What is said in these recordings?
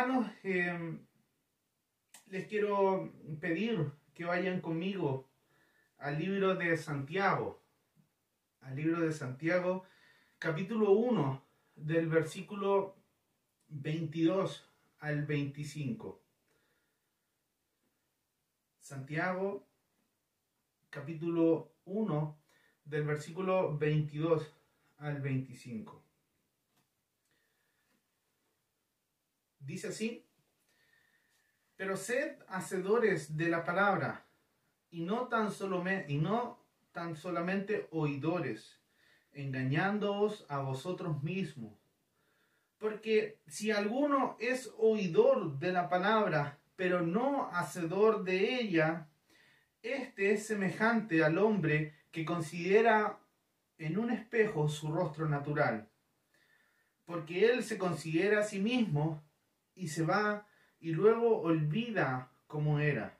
hermanos, eh, les quiero pedir que vayan conmigo al libro de Santiago, al libro de Santiago, capítulo 1, del versículo 22 al 25. Santiago, capítulo 1, del versículo 22 al 25. Dice así, pero sed hacedores de la palabra y no tan, solo y no tan solamente oidores, engañándoos a vosotros mismos. Porque si alguno es oidor de la palabra, pero no hacedor de ella, este es semejante al hombre que considera en un espejo su rostro natural, porque él se considera a sí mismo y se va y luego olvida cómo era.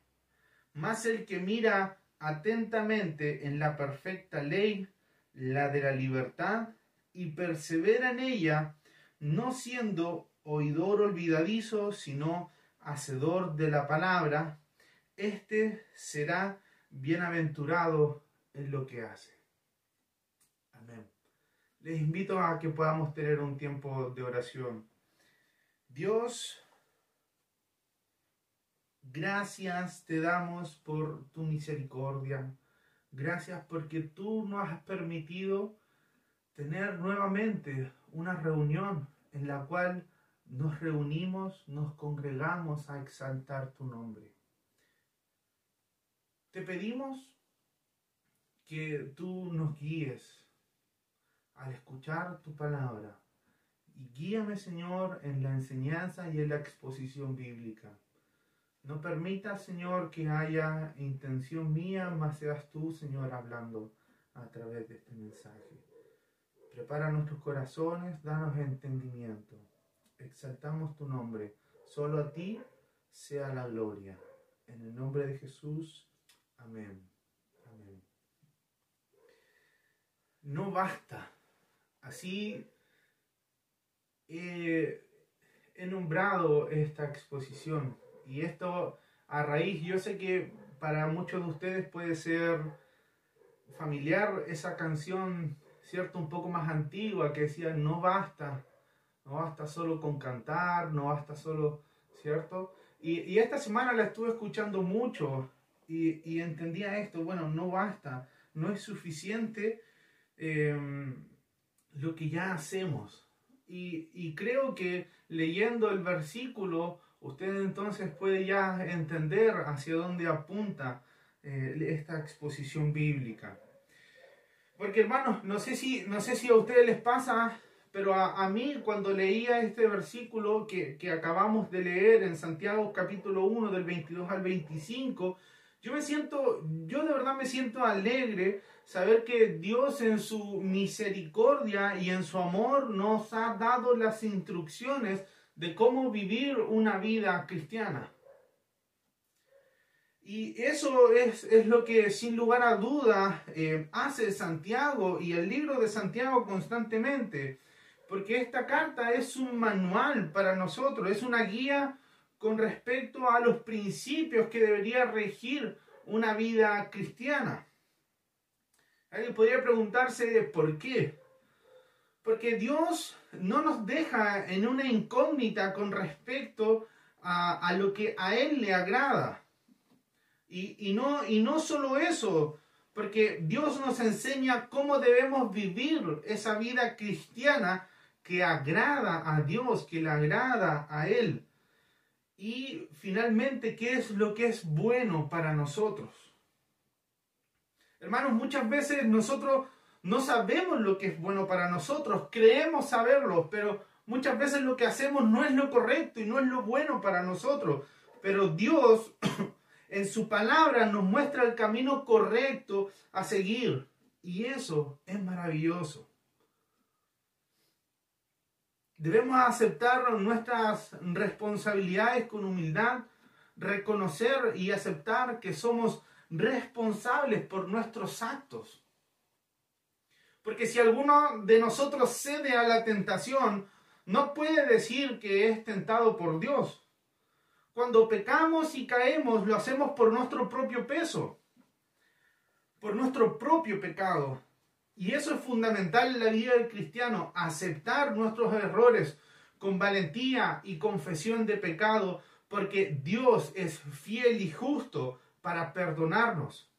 Mas el que mira atentamente en la perfecta ley, la de la libertad, y persevera en ella, no siendo oidor olvidadizo, sino hacedor de la palabra, éste será bienaventurado en lo que hace. Amén. Les invito a que podamos tener un tiempo de oración. Dios, gracias te damos por tu misericordia. Gracias porque tú nos has permitido tener nuevamente una reunión en la cual nos reunimos, nos congregamos a exaltar tu nombre. Te pedimos que tú nos guíes al escuchar tu palabra y guíame, Señor, en la enseñanza y en la exposición bíblica. No permita, Señor, que haya intención mía, más seas tú, Señor, hablando a través de este mensaje. Prepara nuestros corazones, danos entendimiento. Exaltamos tu nombre. Solo a ti sea la gloria. En el nombre de Jesús. Amén. Amén. No basta. Así he nombrado esta exposición. Y esto a raíz, yo sé que para muchos de ustedes puede ser familiar esa canción, ¿cierto? Un poco más antigua que decía, no basta, no basta solo con cantar, no basta solo, ¿cierto? Y, esta semana la estuve escuchando mucho y, y, entendía esto, bueno, no basta, no es suficiente em, lo que ya hacemos. Y, creo que leyendo el versículo, usted entonces puede ya entender hacia dónde apunta eh, esta exposición bíblica. Porque hermanos, no sé si, no sé si a ustedes les pasa, pero a, mí cuando leía este versículo que, que, acabamos de leer en Santiago capítulo 1 del 22 al 25, yo me siento, yo de verdad me siento alegre saber que Dios en su misericordia y en su amor nos ha dado las instrucciones de cómo vivir una vida cristiana. Y eso es, lo que sin lugar a duda eh, hace Santiago y el libro de Santiago constantemente, porque esta carta es un manual para nosotros, es una guía con respecto a los principios que debería regir una vida cristiana. Alguien podría preguntarse por qué. Porque Dios no nos deja en una incógnita con respecto a, lo que a Él le agrada. Y, no, y no solo eso, porque Dios nos enseña cómo debemos vivir esa vida cristiana que agrada a Dios, que le agrada a Él. Y finalmente, ¿qué es lo que es bueno para nosotros? Hermanos, muchas veces nosotros no sabemos lo que es bueno para nosotros, creemos saberlo, pero muchas veces lo que hacemos no es lo correcto y no es lo bueno para nosotros. Pero Dios en su palabra nos muestra el camino correcto a seguir. Y eso es maravilloso. Debemos aceptar nuestras responsabilidades con humildad, reconocer y aceptar que somos responsables por nuestros actos. Porque si alguno de nosotros cede a la tentación, no puede decir que es tentado por Dios. Cuando pecamos y caemos, lo hacemos por nuestro propio peso, por nuestro propio pecado. Y eso es fundamental en la vida del cristiano, aceptar nuestros errores con valentía y confesión de pecado, porque Dios es fiel y justo para perdonarnos.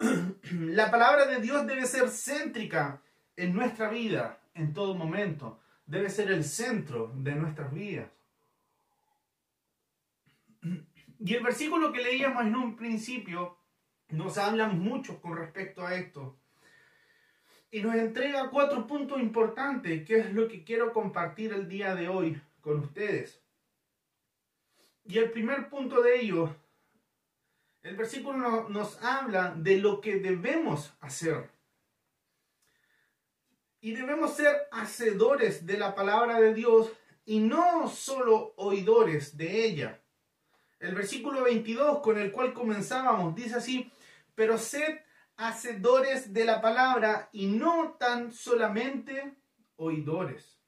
La palabra de Dios debe ser céntrica en nuestra vida en todo momento. Debe ser el centro de nuestras vidas. Y el versículo que leíamos en un principio nos habla mucho con respecto a esto. Y nos entrega cuatro puntos importantes, que es lo que quiero compartir el día de hoy con ustedes. Y el primer punto de ello, el versículo nos habla de lo que debemos hacer. Y debemos ser hacedores de la palabra de Dios y no solo oidores de ella. El versículo 22 con el cual comenzábamos dice así, pero sed hacedores de la palabra y no tan solamente oidores.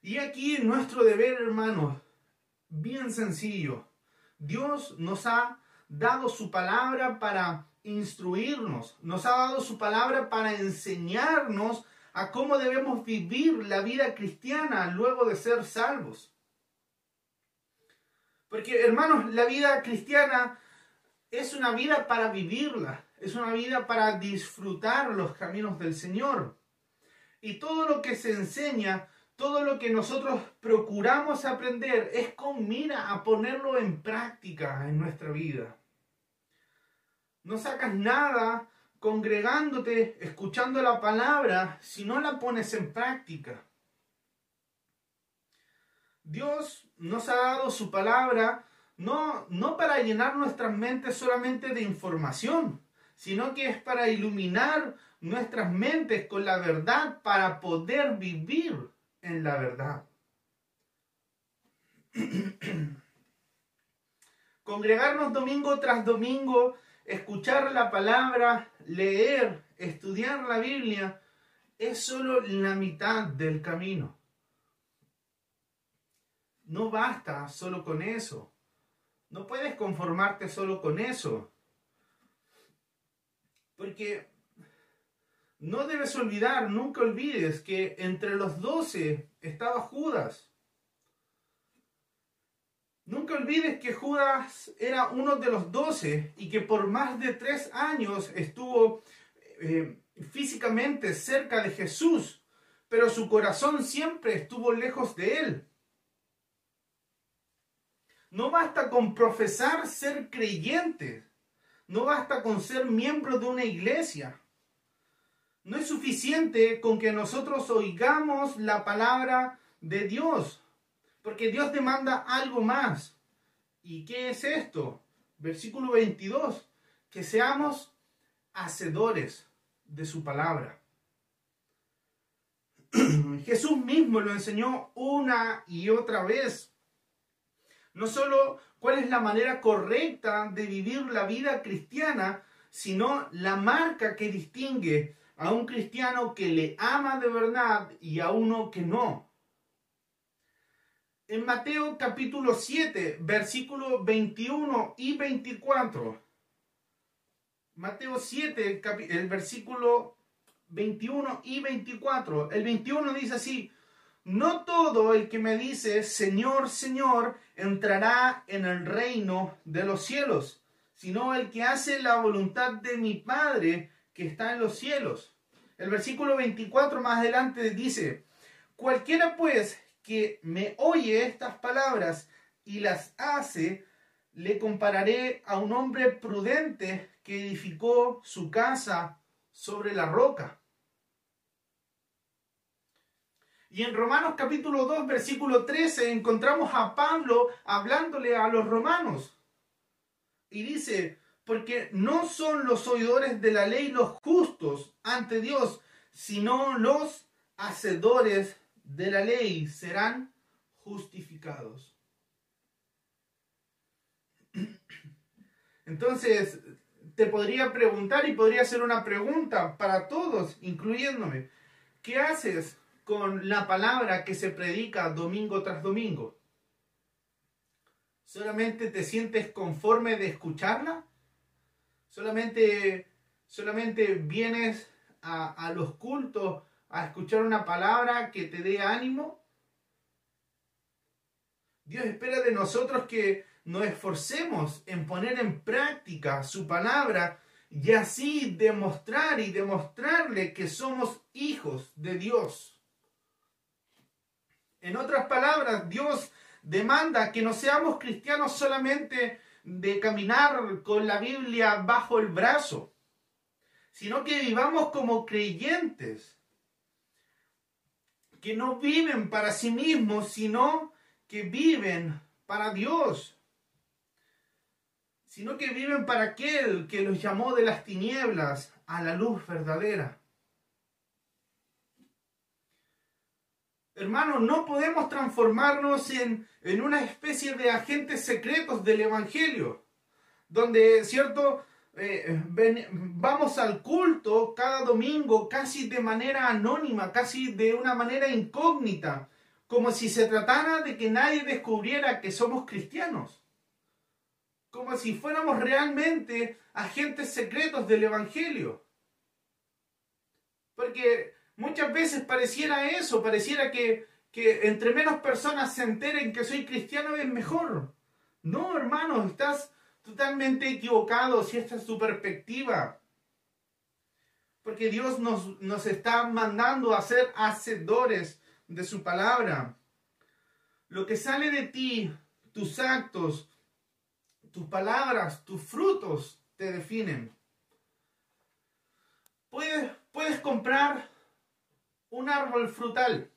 Y aquí nuestro deber, hermanos, bien sencillo. Dios nos ha dado su palabra para instruirnos, nos ha dado su palabra para enseñarnos a cómo debemos vivir la vida cristiana luego de ser salvos. Porque, hermanos, la vida cristiana es una vida para vivirla, es una vida para disfrutar los caminos del Señor. Y todo lo que se enseña, todo lo que nosotros procuramos aprender es con mira a ponerlo en práctica en nuestra vida. No sacas nada congregándote, escuchando la palabra, si no la pones en práctica. Dios nos ha dado su palabra no, no para llenar nuestras mentes solamente de información, sino que es para iluminar nuestras mentes con la verdad para poder vivir en la verdad. Congregarnos domingo tras domingo, escuchar la palabra, leer, estudiar la Biblia, es solo la mitad del camino. No basta solo con eso. No puedes conformarte solo con eso. Porque no debes olvidar, nunca olvides que entre los doce estaba Judas. Nunca olvides que Judas era uno de los doce y que por más de tres años estuvo eh, físicamente cerca de Jesús, pero su corazón siempre estuvo lejos de él. No basta con profesar ser creyente. No basta con ser miembro de una iglesia. No es suficiente con que nosotros oigamos la palabra de Dios, porque Dios demanda algo más. ¿Y qué es esto? Versículo 22, que seamos hacedores de su palabra. Jesús mismo lo enseñó una y otra vez. No solo cuál es la manera correcta de vivir la vida cristiana, sino la marca que distingue a un cristiano que le ama de verdad y a uno que no. En Mateo capítulo 7, versículos 21 y 24. Mateo 7, el versículo 21 y 24. El 21 dice así, no todo el que me dice, Señor, Señor, entrará en el reino de los cielos, sino el que hace la voluntad de mi Padre que está en los cielos. El versículo 24 más adelante dice, cualquiera pues que me oye estas palabras y las hace, le compararé a un hombre prudente que edificó su casa sobre la roca. Y en Romanos capítulo 2, versículo 13, encontramos a Pablo hablándole a los romanos. Y dice, porque no son los oidores de la ley los justos ante Dios, sino los hacedores de la ley serán justificados. Entonces, te podría preguntar y podría hacer una pregunta para todos, incluyéndome. ¿Qué haces con la palabra que se predica domingo tras domingo? ¿Solamente te sientes conforme de escucharla? ¿Solamente, solamente vienes a, a los cultos a escuchar una palabra que te dé ánimo? Dios espera de nosotros que nos esforcemos en poner en práctica su palabra y así demostrar y demostrarle que somos hijos de Dios. En otras palabras, Dios demanda que no seamos cristianos solamente de caminar con la Biblia bajo el brazo, sino que vivamos como creyentes, que no viven para sí mismos, sino que viven para Dios sino que viven para aquel que los llamó de las tinieblas a la luz verdadera. Hermanos, no podemos transformarnos en, en una especie de agentes secretos del Evangelio, donde, ¿cierto? Eh, vamos al culto cada domingo casi de manera anónima, casi de una manera incógnita, como si se tratara de que nadie descubriera que somos cristianos como si fuéramos realmente agentes secretos del Evangelio. Porque muchas veces pareciera eso, pareciera que, que entre menos personas se enteren que soy cristiano es mejor. No, hermano, estás totalmente equivocado si esta es tu perspectiva. Porque Dios nos, nos está mandando a ser hacedores de su palabra. Lo que sale de ti, tus actos, tus palabras, tus frutos te definen. Puedes, puedes comprar un árbol frutal,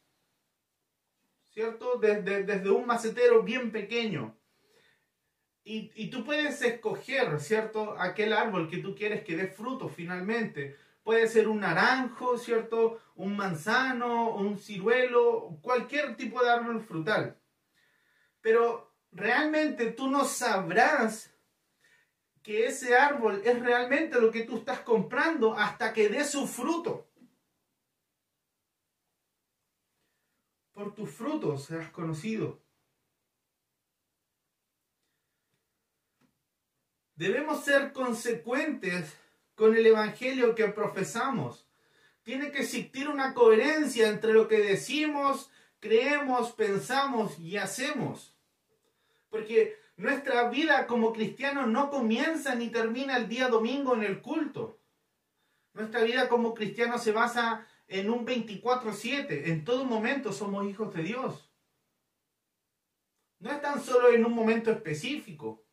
¿cierto? Desde, desde un macetero bien pequeño. Y, y, tú puedes escoger, ¿cierto? Aquel árbol que tú quieres que dé fruto finalmente. Puede ser un naranjo, ¿cierto? Un manzano, un ciruelo, cualquier tipo de árbol frutal. Pero realmente tú no sabrás que ese árbol es realmente lo que tú estás comprando hasta que dé su fruto. Por tus frutos serás conocido. Debemos ser consecuentes con el Evangelio que profesamos. Tiene que existir una coherencia entre lo que decimos, creemos, pensamos y hacemos. Porque nuestra vida como cristianos no comienza ni termina el día domingo en el culto. Nuestra vida como cristianos se basa en un 24/7. En todo momento somos hijos de Dios. No es tan solo en un momento específico.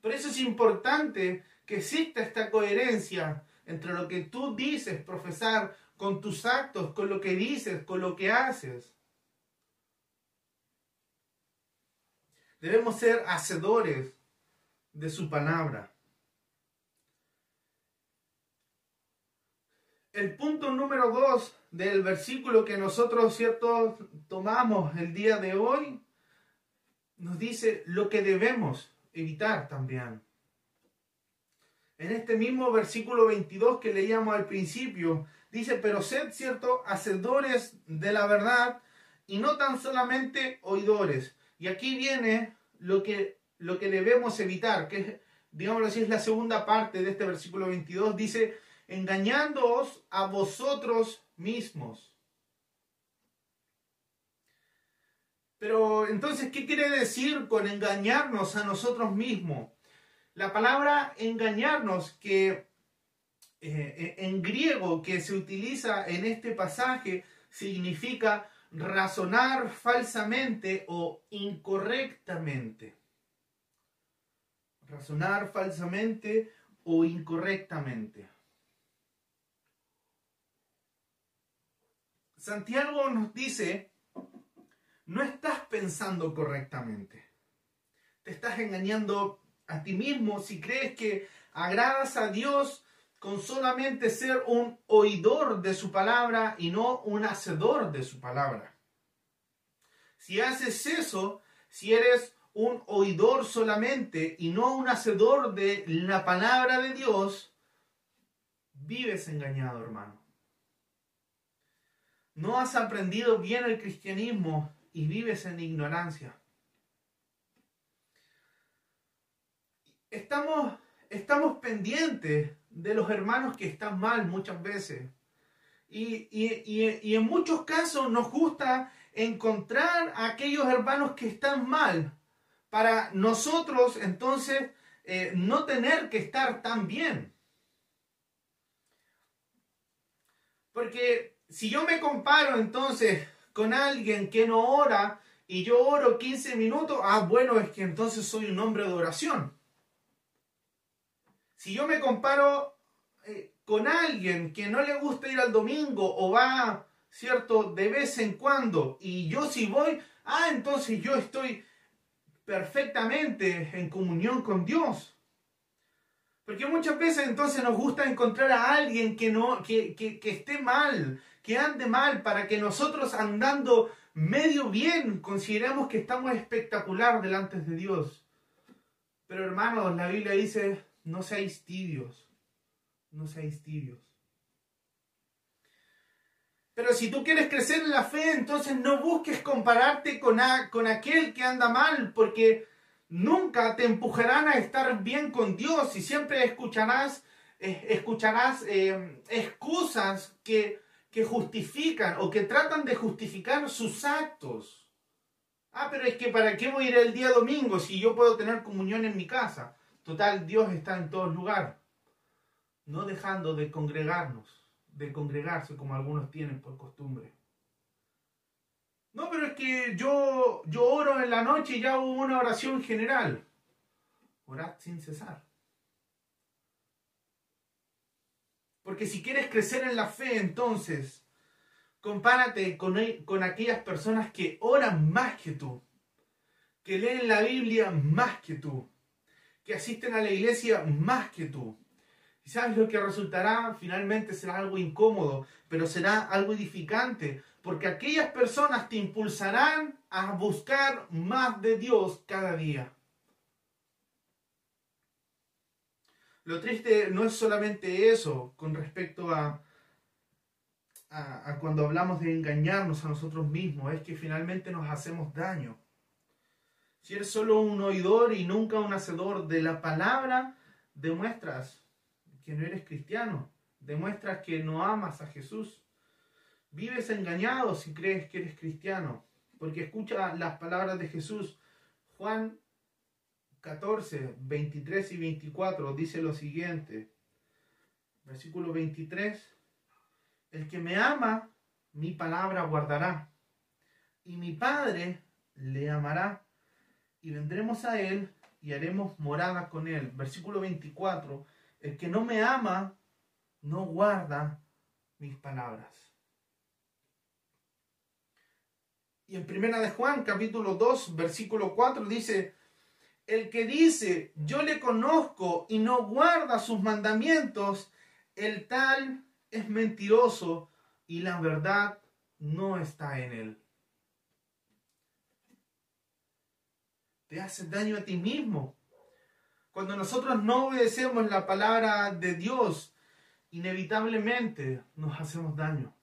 Por eso es importante que exista esta coherencia entre lo que tú dices, profesar, con tus actos, con lo que dices, con lo que haces. Debemos ser hacedores de su palabra. El punto número dos del versículo que nosotros, ¿cierto?, tomamos el día de hoy, nos dice lo que debemos evitar también. En este mismo versículo 22 que leíamos al principio, dice, pero sed, ¿cierto?, hacedores de la verdad y no tan solamente oidores. Y aquí viene lo que, lo que debemos evitar, que digamos así, es la segunda parte de este versículo 22, dice, engañándoos a vosotros mismos. Pero entonces, ¿qué quiere decir con engañarnos a nosotros mismos? La palabra engañarnos que eh, en griego que se utiliza en este pasaje significa razonar falsamente o incorrectamente. Razonar falsamente o incorrectamente. Santiago nos dice, no estás pensando correctamente. Te estás engañando a ti mismo si crees que agradas a Dios con solamente ser un oidor de su palabra y no un hacedor de su palabra. Si haces eso, si eres un oidor solamente y no un hacedor de la palabra de Dios, vives engañado, hermano. No has aprendido bien el cristianismo y vives en ignorancia. Estamos, estamos pendientes de los hermanos que están mal muchas veces. Y, y, en muchos casos nos gusta encontrar a aquellos hermanos que están mal para nosotros entonces eh, no tener que estar tan bien. Porque si yo me comparo entonces con alguien que no ora y yo oro 15 minutos, ah, bueno, es que entonces soy un hombre de oración. Si yo me comparo eh, con alguien que no le gusta ir al domingo o va, ¿cierto?, de vez en cuando, y yo si voy, ah, entonces yo estoy perfectamente en comunión con Dios. Porque muchas veces entonces nos gusta encontrar a alguien que, no, que, que, que esté mal, que ande mal, para que nosotros andando medio bien consideremos que estamos espectacular delante de Dios. Pero hermanos, la Biblia dice, no seáis tibios, no seáis tibios. Pero si tú quieres crecer en la fe, entonces no busques compararte con, con aquel que anda mal, porque nunca te empujarán a estar bien con Dios y siempre escucharás, eh, escucharás eh, excusas que que justifican o que tratan de justificar sus actos. Ah, pero es que ¿para qué voy a ir el día domingo si yo puedo tener comunión en mi casa? Total, Dios está en todo lugar. No dejando de congregarnos, de congregarse como algunos tienen por costumbre. No, pero es que yo, yo oro en la noche y ya hago una oración general. Orad sin cesar. Porque si quieres crecer en la fe, entonces, compárate con, con aquellas personas que oran más que tú, que leen la Biblia más que tú, que asisten a la iglesia más que tú. ¿Y sabes lo que resultará? Finalmente será algo incómodo, pero será algo edificante, porque aquellas personas te impulsarán a buscar más de Dios cada día. Lo triste no es solamente eso con respecto a, cuando hablamos de engañarnos a nosotros mismos, es que finalmente nos hacemos daño. Si eres solo un oidor y nunca un hacedor de la palabra, demuestras que no eres cristiano, demuestras que no amas a Jesús. Vives engañado si crees que eres cristiano, porque escucha las palabras de Jesús. Juan 14, 23 y 24 dice lo siguiente. Versículo 23. El que me ama, mi palabra guardará. Y mi Padre le amará. Y vendremos a él y haremos morada con él. Versículo 24. El que no me ama, no guarda mis palabras. Y en primera de Juan, capítulo 2, versículo 4 dice, el que dice, yo le conozco y no guarda sus mandamientos, el tal es mentiroso y la verdad no está en él. Te haces daño a ti mismo. Cuando nosotros no obedecemos la palabra de Dios, inevitablemente nos hacemos daño.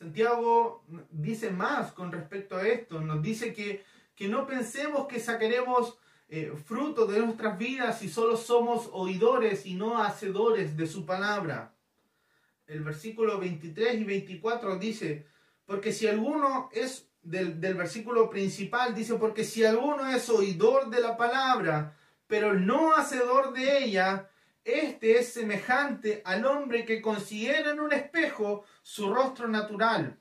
Santiago dice más con respecto a esto, nos dice que, que no pensemos que sacaremos eh, fruto de nuestras vidas si solo somos oidores y no hacedores de su palabra. El versículo 23 y 24 dice, porque si alguno es del, del versículo principal, dice, porque si alguno es oidor de la palabra, pero no hacedor de ella, este es semejante al hombre que considera en un espejo su rostro natural,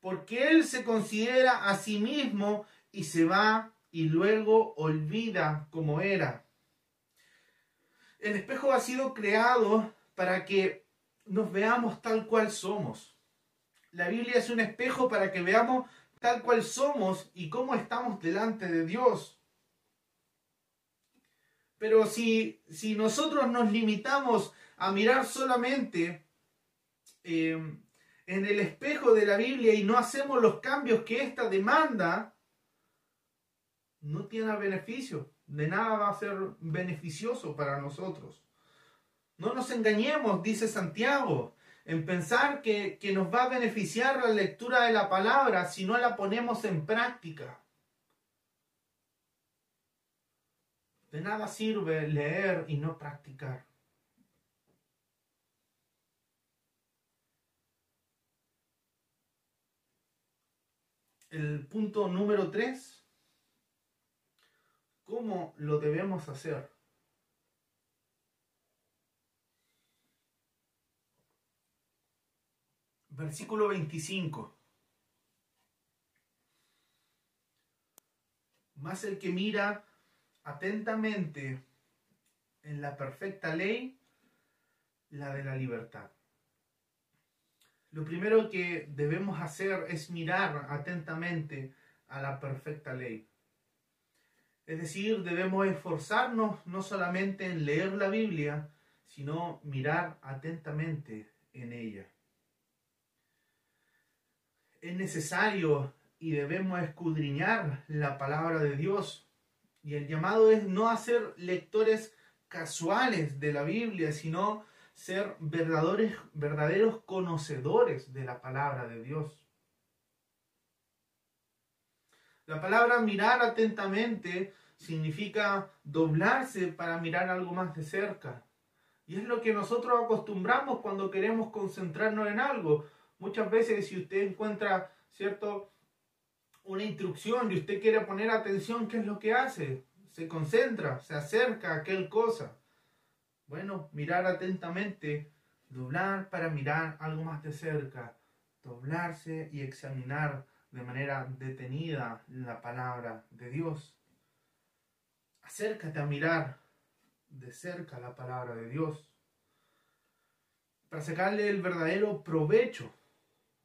porque él se considera a sí mismo y se va y luego olvida como era. El espejo ha sido creado para que nos veamos tal cual somos. La Biblia es un espejo para que veamos tal cual somos y cómo estamos delante de Dios. Pero si, si nosotros nos limitamos a mirar solamente eh, en el espejo de la Biblia y no hacemos los cambios que ésta demanda, no tiene beneficio, de nada va a ser beneficioso para nosotros. No nos engañemos, dice Santiago, en pensar que, que nos va a beneficiar la lectura de la palabra si no la ponemos en práctica. De nada sirve leer y no practicar. El punto número tres, ¿cómo lo debemos hacer? Versículo 25. Más el que mira atentamente en la perfecta ley, la de la libertad. Lo primero que debemos hacer es mirar atentamente a la perfecta ley. Es decir, debemos esforzarnos no solamente en leer la Biblia, sino mirar atentamente en ella es necesario y debemos escudriñar la palabra de Dios. Y el llamado es no hacer lectores casuales de la Biblia, sino ser verdaderos, conocedores de la palabra de Dios. La palabra mirar atentamente significa doblarse para mirar algo más de cerca. Y es lo que nosotros acostumbramos cuando queremos concentrarnos en algo. Muchas veces si usted encuentra, ¿cierto? Una instrucción y usted quiere poner atención, ¿qué es lo que hace? Se concentra, se acerca a aquel cosa. Bueno, mirar atentamente, doblar para mirar algo más de cerca, doblarse y examinar de manera detenida la palabra de Dios. Acércate a mirar de cerca la palabra de Dios para sacarle el verdadero provecho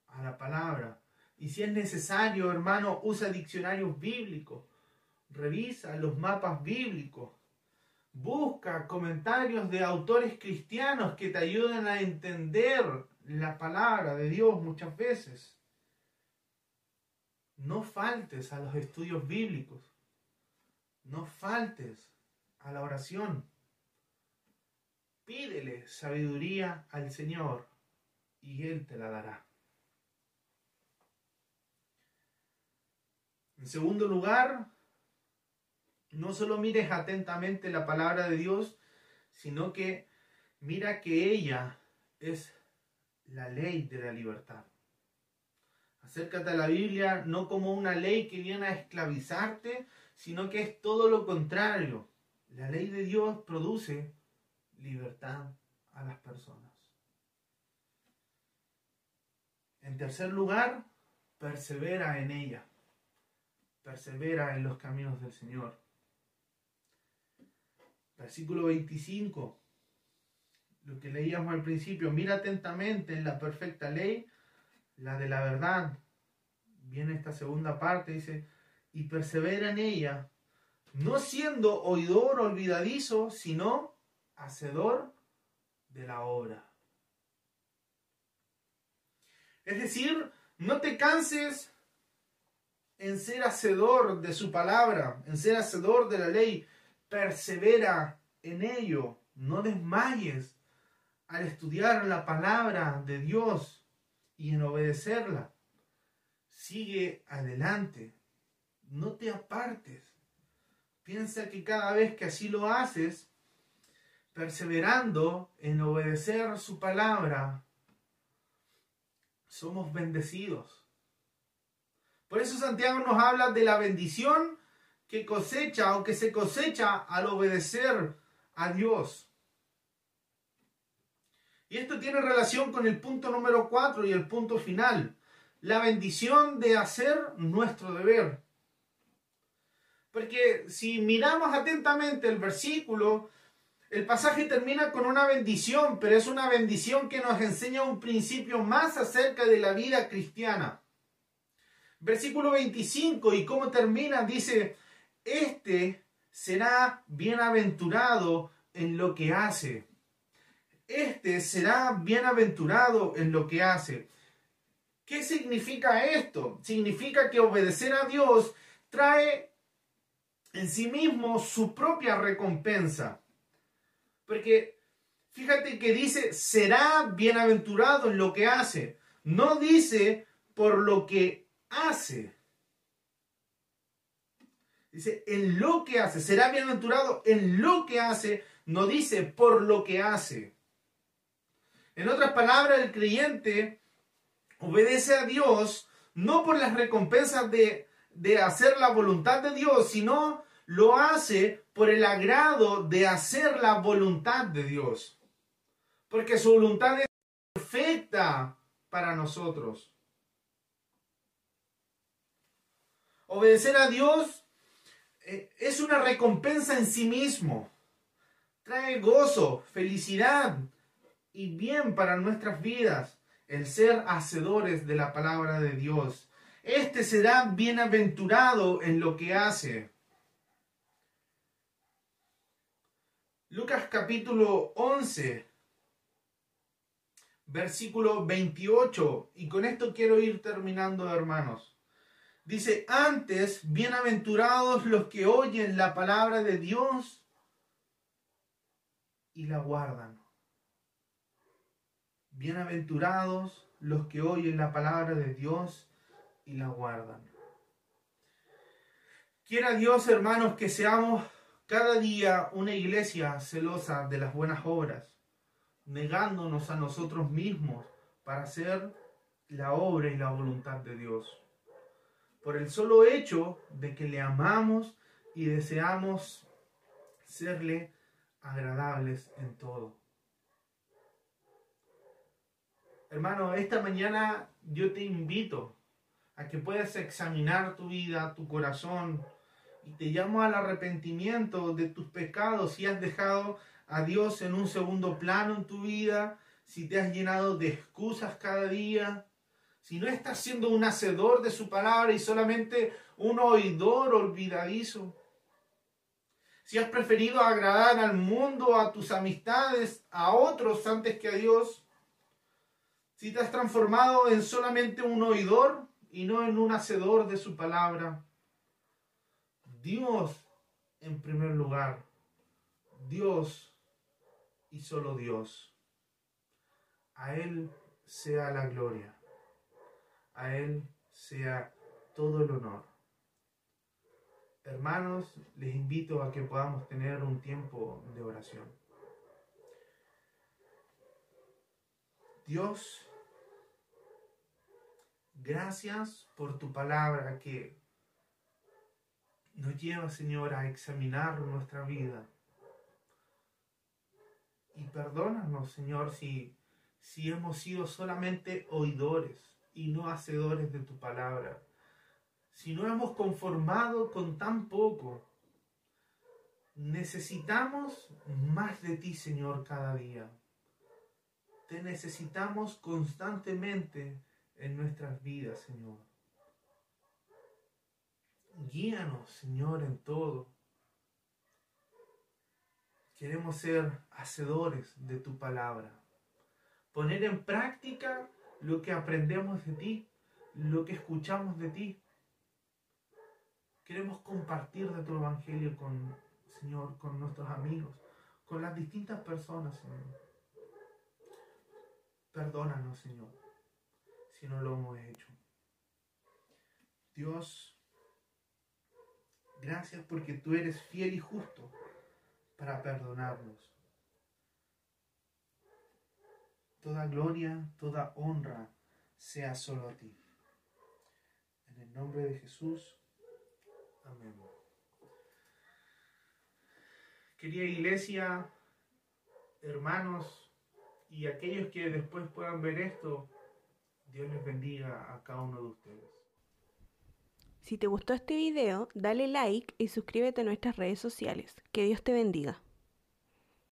a la palabra. Y si es necesario, hermano, usa diccionarios bíblicos, revisa los mapas bíblicos, busca comentarios de autores cristianos que te ayuden a entender la palabra de Dios muchas veces. No faltes a los estudios bíblicos, no faltes a la oración. Pídele sabiduría al Señor y Él te la dará. En segundo lugar, no solo mires atentamente la palabra de Dios, sino que mira que ella es la ley de la libertad. Acércate a la Biblia no como una ley que viene a esclavizarte, sino que es todo lo contrario. La ley de Dios produce libertad a las personas. En tercer lugar, persevera en ella persevera en los caminos del Señor. Versículo 25, lo que leíamos al principio, mira atentamente en la perfecta ley, la de la verdad. Viene esta segunda parte, dice, y persevera en ella, no siendo oidor olvidadizo, sino hacedor de la obra. Es decir, no te canses en ser hacedor de su palabra, en ser hacedor de la ley. Persevera en ello. No desmayes al estudiar la palabra de Dios y en obedecerla. Sigue adelante. No te apartes. Piensa que cada vez que así lo haces, perseverando en obedecer su palabra, somos bendecidos por eso Santiago nos habla de la bendición que cosecha o que se cosecha al obedecer a Dios. Y esto tiene relación con el punto número 4 y el punto final. La bendición de hacer nuestro deber. Porque si miramos atentamente el versículo, el pasaje termina con una bendición, pero es una bendición que nos enseña un principio más acerca de la vida cristiana. Versículo 25, ¿y cómo termina? Dice, este será bienaventurado en lo que hace. Este será bienaventurado en lo que hace. ¿Qué significa esto? Significa que obedecer a Dios trae en sí mismo su propia recompensa. Porque fíjate que dice, será bienaventurado en lo que hace. No dice por lo que hace. Dice, en lo que hace. Será bienaventurado en lo que hace. No dice por lo que hace. En otras palabras, el creyente obedece a Dios no por las recompensas de, de hacer la voluntad de Dios, sino lo hace por el agrado de hacer la voluntad de Dios. Porque su voluntad es perfecta para nosotros. Obedecer a Dios eh, es una recompensa en sí mismo. Trae gozo, felicidad y bien para nuestras vidas el ser hacedores de la palabra de Dios. Este será bienaventurado en lo que hace. Lucas capítulo 11, versículo 28. Y con esto quiero ir terminando, hermanos. Dice, antes, bienaventurados los que oyen la palabra de Dios y la guardan. Bienaventurados los que oyen la palabra de Dios y la guardan. Quiera Dios, hermanos, que seamos cada día una iglesia celosa de las buenas obras, negándonos a nosotros mismos para hacer la obra y la voluntad de Dios por el solo hecho de que le amamos y deseamos serle agradables en todo. Hermano, esta mañana yo te invito a que puedas examinar tu vida, tu corazón, y te llamo al arrepentimiento de tus pecados si has dejado a Dios en un segundo plano en tu vida, si te has llenado de excusas cada día, si no estás siendo un hacedor de su palabra y solamente un oidor olvidadizo, si has preferido agradar al mundo, a tus amistades, a otros antes que a Dios, si te has transformado en solamente un oidor y no en un hacedor de su palabra, Dios en primer lugar, Dios y solo Dios. A Él sea la gloria a Él sea todo el honor. Hermanos, les invito a que podamos tener un tiempo de oración. Dios, gracias por tu palabra que nos lleva, Señor, a examinar nuestra vida. Y perdónanos, Señor, si, si hemos sido solamente oidores y no hacedores de tu palabra. Si no hemos conformado con tan poco, necesitamos más de ti, Señor, cada día. Te necesitamos constantemente en nuestras vidas, Señor. Guíanos, Señor, en todo. Queremos ser hacedores de tu palabra. Poner en práctica lo que aprendemos de ti, lo que escuchamos de ti. Queremos compartir de tu evangelio con, Señor, con nuestros amigos, con las distintas personas, Señor. Perdónanos, Señor, si no lo hemos hecho. Dios, gracias porque tú eres fiel y justo para perdonarnos. Toda gloria, toda honra sea solo a ti. En el nombre de Jesús. Amén. Querida iglesia, hermanos y aquellos que después puedan ver esto, Dios les bendiga a cada uno de ustedes. Si te gustó este video, dale like y suscríbete a nuestras redes sociales. Que Dios te bendiga.